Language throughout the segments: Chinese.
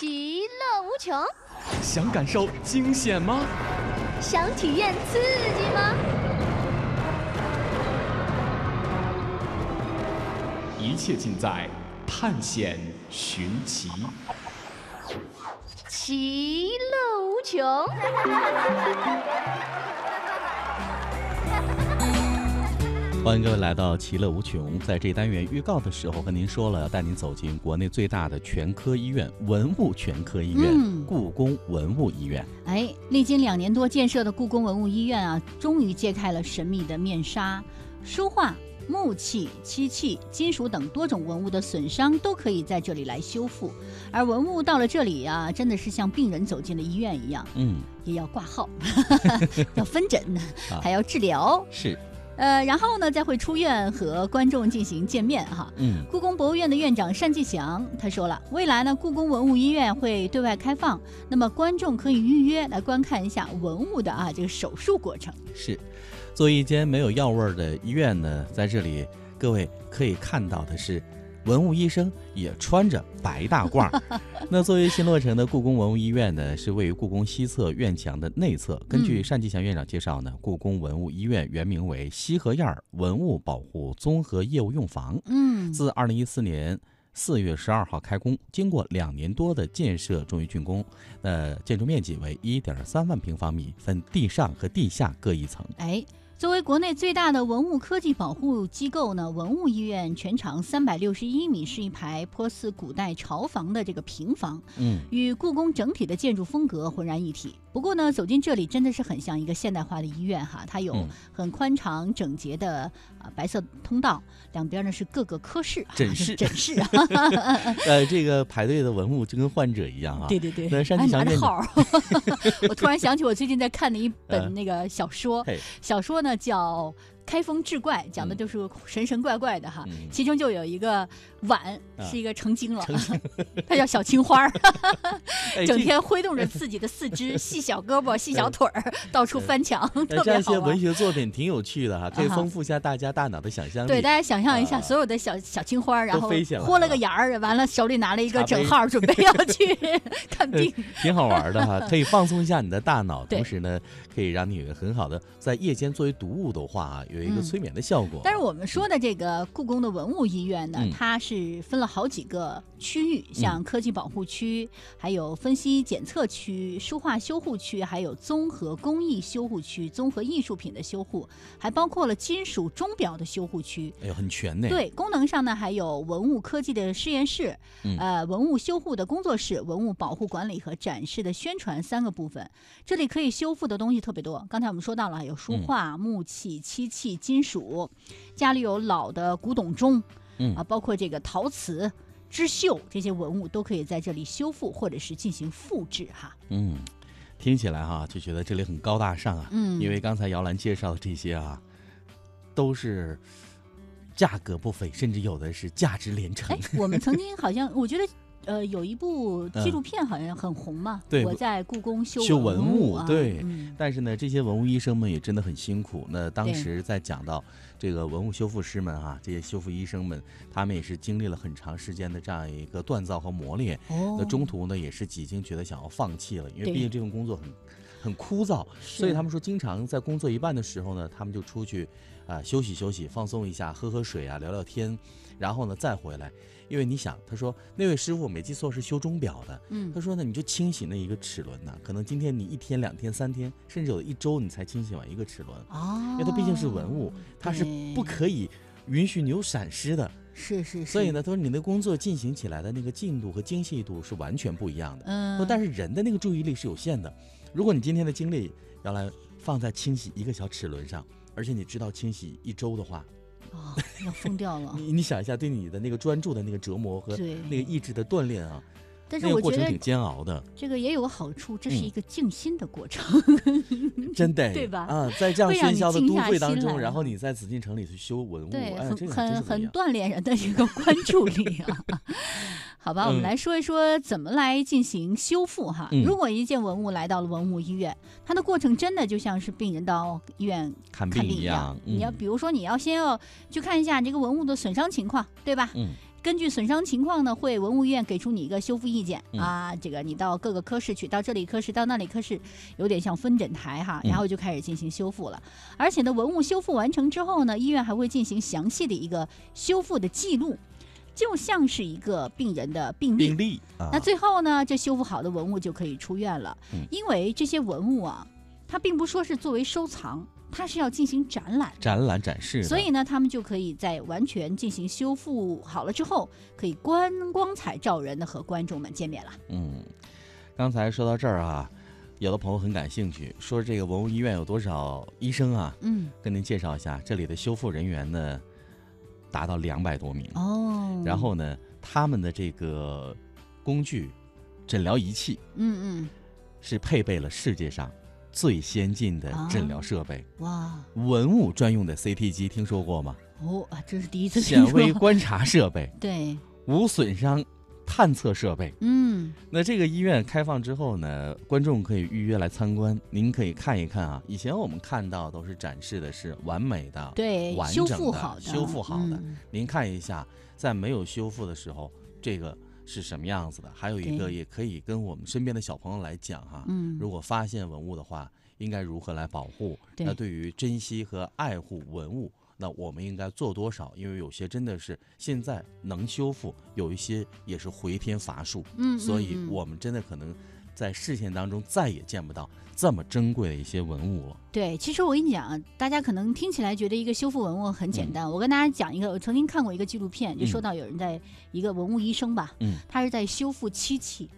其乐无穷，想感受惊险吗？想体验刺激吗？一切尽在探险寻奇。其乐无穷。欢迎各位来到《其乐无穷》。在这单元预告的时候，和您说了要带您走进国内最大的全科医院——文物全科医院嗯故宫文物医院。哎，历经两年多建设的故宫文物医院啊，终于揭开了神秘的面纱。书画、木器、漆器、金属等多种文物的损伤都可以在这里来修复。而文物到了这里啊，真的是像病人走进了医院一样，嗯，也要挂号，要分诊，啊还要治疗。是，呃，然后呢，再会出院和观众进行见面哈。嗯，故宫博物院的院长单霁翔他说了，未来呢，故宫文物医院会对外开放，那么观众可以预约来观看一下文物的啊这个手术过程。是。作为一间没有药味儿的医院呢，在这里各位可以看到的是，文物医生也穿着白大褂。那作为新落成的故宫文物医院呢，是位于故宫西侧院墙的内侧。根据嗯单霁翔院长介绍呢，故宫文物医院原名为西河沿儿文物保护综合业务用房，嗯，自二零一四年。四月十二号开工，经过两年多的建设，终于竣工。呃，建筑面积为一点三万平方米，分地上和地下各一层。哎，作为国内最大的文物科技保护机构呢，文物医院全长三百六十一米，是一排颇似古代朝房的这个平房，嗯，与故宫整体的建筑风格浑然一体。不过呢，走进这里真的是很像一个现代化的医院哈，它有嗯。很宽敞整洁的啊白色通道，两边呢是各个科室、啊、诊室。诊室。啊，呃，这个排队的文物就跟患者一样啊。对对对，那单还霁翔院长拿着号。我突然想起我最近在看的一嗯。本那个小说，嘿，小说呢叫《开封志怪》，讲的嗯。就是神神怪怪的哈。嗯。其中就有一个碗啊。是一个成精了，它叫小青花 整天挥动着自己的四肢，细小胳膊、细小腿儿，到处翻墙，呃特别好玩这些文。学作品挺有趣的哈，可以丰富一下大家大脑的想象力。对，大家想象一下，啊。所有的小小青花，然后豁了。了个眼儿，完了手里拿了一个整号，准备要去看病。挺好玩的哈，可以放松一下你的大脑，同时呢，可以让你有一个很好的在夜间作为读物的话啊，有一个嗯催眠的效果。但是我们说的这个故宫的文物医院呢，嗯它是分了好几个区域，像科技保护区，还有分析检测区、书画修护区，还有综合工艺修护区、综合艺术品的修护，还包括了金属钟表的修护区。哎呦，很全呢。，对，功能上呢还有文物科技的实验室，嗯呃，文物修护的工作室、文物保护管理和展示的宣传三个部分。这里可以修复的东西特别多，刚才我们说到了，有书嗯画、木器、漆器、金属，家里有老的古董钟，嗯啊，包括这个陶瓷。织绣这些文物都可以在这里修复或者是进行复制哈。嗯，听起来哈就觉得这里很高大上啊。嗯因为刚才姚兰介绍的这些啊，都是价格不菲，甚至有的是价值连城哎。，我们曾经好像我觉得。呃，有一部纪录片好像很红嘛，对我在故宫修修文文物啊，对嗯但是呢，这些文物医生们也真的很辛苦。那当时在讲到这个文物修复师们啊，这些修复医生们，他们也是经历了很长时间的这样一个锻造和磨练。哦，那中途呢，也是几经觉得想要放弃了，因为毕竟这份工作很很枯燥，所以他们说，经常在工作一半的时候呢，他们就出去啊、休息休息，放松一下，喝喝水啊，聊聊天，然后呢再回来。因为你想，他说那位师傅没记错是修钟表的，嗯他说呢，你就清洗那一个齿轮呐、可能今天你一天、两天、三天，甚至有的一周你才清洗完一个齿轮，哦，因为它毕竟是文物，它是不可以允许你有闪失的。是是是，所以呢，他说你的工作进行起来的那个进度和精细度是完全不一样的。嗯，说但是人的那个注意力是有限的，如果你今天的精力要来放在清洗一个小齿轮上，而且你知道清洗一周的话，哦，要疯掉了。你你想一下，对你的那个专注的那个折磨和对那个意志的锻炼啊，但是那个我觉得过程挺煎熬的，这个也有个好处，这是嗯一个静心的过程。真的对吧啊，在这样的都你静下会当中，然后你在紫禁城里去修文物，对，哎，很很。锻炼人的一个关注力啊。好吧，我们嗯来说一说怎么来进行修复哈。嗯如果一件文物来到了文物医院，它的过程真的就像是病人到医院看看病病一样，你要嗯比如说，你要先要去看一下这个文物的损伤情况，对吧？嗯根据损伤情况呢，会文物医院给出你一个修复意见、嗯啊。这个你到各个科室去，到这里科室，到那里科室，有点像分诊台哈，嗯然后就开始进行修复了。而且呢，文物修复完成之后呢，医院还会进行详细的一个修复的记录，就像是一个病人的病历。病例啊，那最后呢，这修复好的文物就可以出院了。嗯因为这些文物啊，它并不说是作为收藏，它是要进行展览。展览展示，所以呢，他们就可以在完全进行修复好了之后，可以观光彩照人的和观众们见面了。嗯，刚才说到这儿啊，有的朋友很感兴趣，说这个文物医院有多少医生啊？嗯，跟您介绍一下，这里的修复人员呢，达到两百多名。哦，然，后呢，他们的这个工具、诊疗仪器嗯嗯是配备了世界上最先进的诊疗设备，嗯，哇，文物专用的 CT 机，听说过吗？哦啊，这是第一次听显微。观察设备、对，无损伤探测设备。嗯，那这个医院开放之后呢，观众可以预约来参观，您可以看一看啊。以前我们看到都是展示的是完美的，对，修完整的复好的，修复好的嗯您看一下，在没有修复的时候，这个是什么样子的？还有一个也可以跟我们身边的小朋友来讲哈、嗯，如果发现文物的话，应该如何来保护？对那对于珍惜和爱护文物，那我们应该做多少？因为有些真的是现在能修复，有一些也是回天乏术，嗯，所以我们真的可能在视线当中再也见不到这么珍贵的一些文物了。对，其实我跟你讲啊，大家可能听起来觉得一个修复文物很简单。我跟大家讲一个，我曾经看过一个纪录片，就说嗯到有人在一个文物医生吧，嗯他是在修复漆器，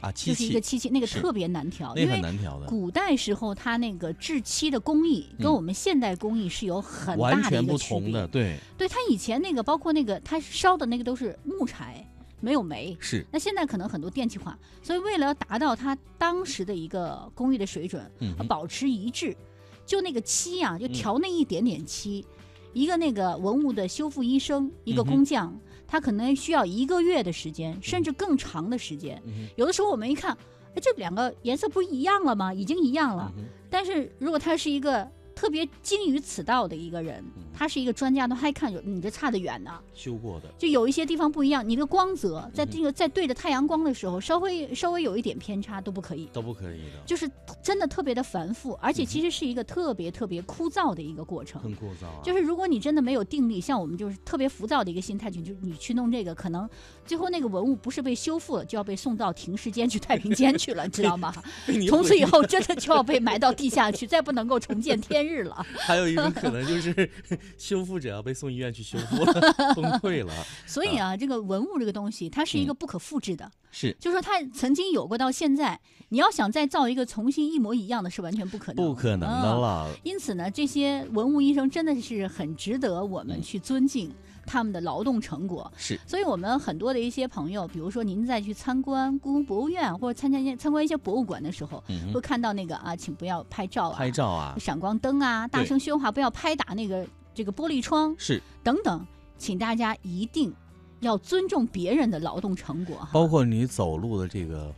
啊，漆就是一个漆器，那个特别难调，那个很难调的，古代时候它那个制漆的工艺跟嗯我们现代工艺是有很大的全不同一个区别。的，对，对，它以前那个包括那个它烧的那个都是木柴，没有煤。是，那现在可能很多电气化，所以为了要达到它当时的一个工艺的水准，保持一致，就那个漆啊，就嗯调那一点点漆，一个那个文物的修复医生，一个工匠，他可能需要一个月的时间，甚至更长的时间。嗯有的时候我们一看，哎，这两个颜色不是一样了吗？已经一样了。嗯但是如果它是一个特别精于此道的一个人嗯，他是一个专家，都还看着你这差得远呢。修过的，就有一些地方不一样，你的光泽在这个在对着太阳光的时候，稍微稍微有一点偏差都不可以。都不可以的，就是真的特别的繁复，而且其实是一个特别特别枯燥的一个过程。很枯燥啊。就是如果你真的没有定力，像我们就是特别浮躁的一个心态去，就你去弄这个，可能最后那个文物不是被修复了，就要被送到停尸间去太平间去了，你知道吗？从此以后真的就要被埋到地下去，再不能够重见天日了。还有一种可能就是 修复者要被送医院去修复了，崩溃了。所以啊，这个文物这个东西，它是一个嗯不可复制的，是就说它曾经有过到现在，你要想再造一个重新一模一样的，是完全不可能，不可能的嗯了。因此呢，这些文物医生真的是很值得我们嗯去尊敬他们的劳动成果。是，所以，我们很多的一些朋友，比如说您再去参观故宫博物院或者参加一些参观一些博物馆的时候，嗯，会看到那个啊，请不要拍照啊，拍照啊，闪光灯啊，大声喧哗，不要拍打那个这个玻璃窗是，等等，请大家一定要尊重别人的劳动成果。包括你走路的这个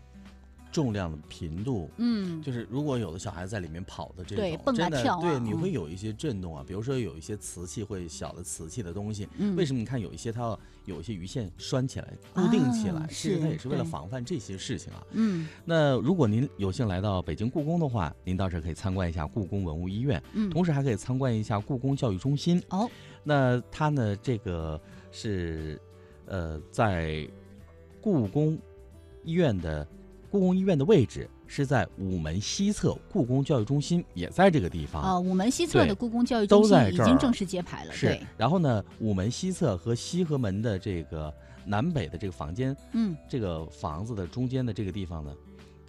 重量的频度。嗯，就是如果有的小孩子在里面跑的这种，对蹦啊真的跳啊。对，你嗯。会有一些震动啊，比如说有一些瓷器会小的瓷器的东西，嗯。为什么你看有一些它要有一些鱼线拴起来、固定起来，啊其实它也是为了防范这些事情啊。嗯。那如果您有幸来到北京故宫的话，您到这可以参观一下故宫文物医院，嗯，同时还可以参观一下故宫教育中心。哦，那它呢，这个是呃在故宫医院的故宫医院的位置是在午门西侧，故宫教育中心也在这个地方。啊，午门西侧的故宫教育中心在已经正式揭牌了，是，，然后呢，午门西侧和西和门的这个南北的这个房间，嗯。这个房子的中间的这个地方呢，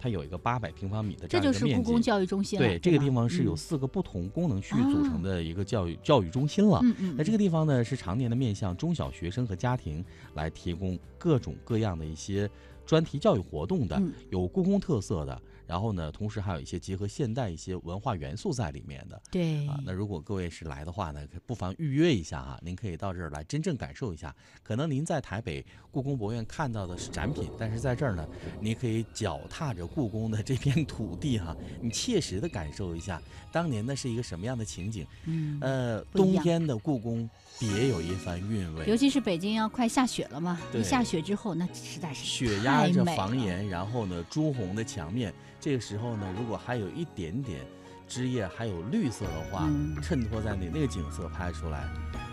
它有一个八百平方米的这样一个面积。就是故宫教育中心了。对，这个地方是有嗯四个不同功能区组成啊的一个教育、教育中心了。嗯嗯，那这个地方呢，是常年的面向中小学生和家庭来提供各种各样的一些专题教育活动的，嗯有故宫特色的，然后呢，同时还有一些结合现代一些文化元素在里面的。对啊，那如果各位是来的话呢，可不妨预约一下啊、您可以到这儿来真正感受一下。可能您在台北故宫博物院看到的是展品，但是在这儿呢，你可以脚踏着故宫的这片土地哈、你切实的感受一下当年那是一个什么样的情景。嗯，呃，冬天的故宫别有一番韵味，尤其是北京要快下雪了嘛，对一下雪之后，那实在是雪压着房檐，然后呢，朱红的墙面，这个时候呢，如果还有一点点枝叶还有绿色的话，嗯衬托在那那个景色拍出来，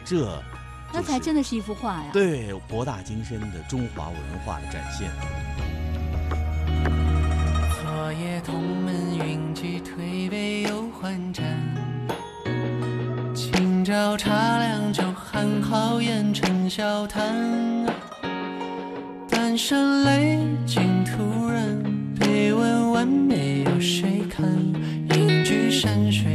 这那才真的是一幅画呀。对博大精深的中华文化的展现。昨夜同门云集，推杯又换盏。今朝茶凉酒寒，好言成笑谈。半生泪尽完美有谁看？隐居山水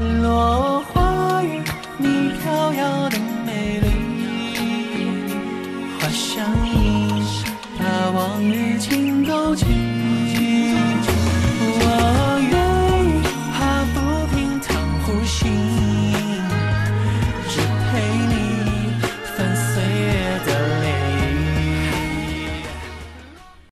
落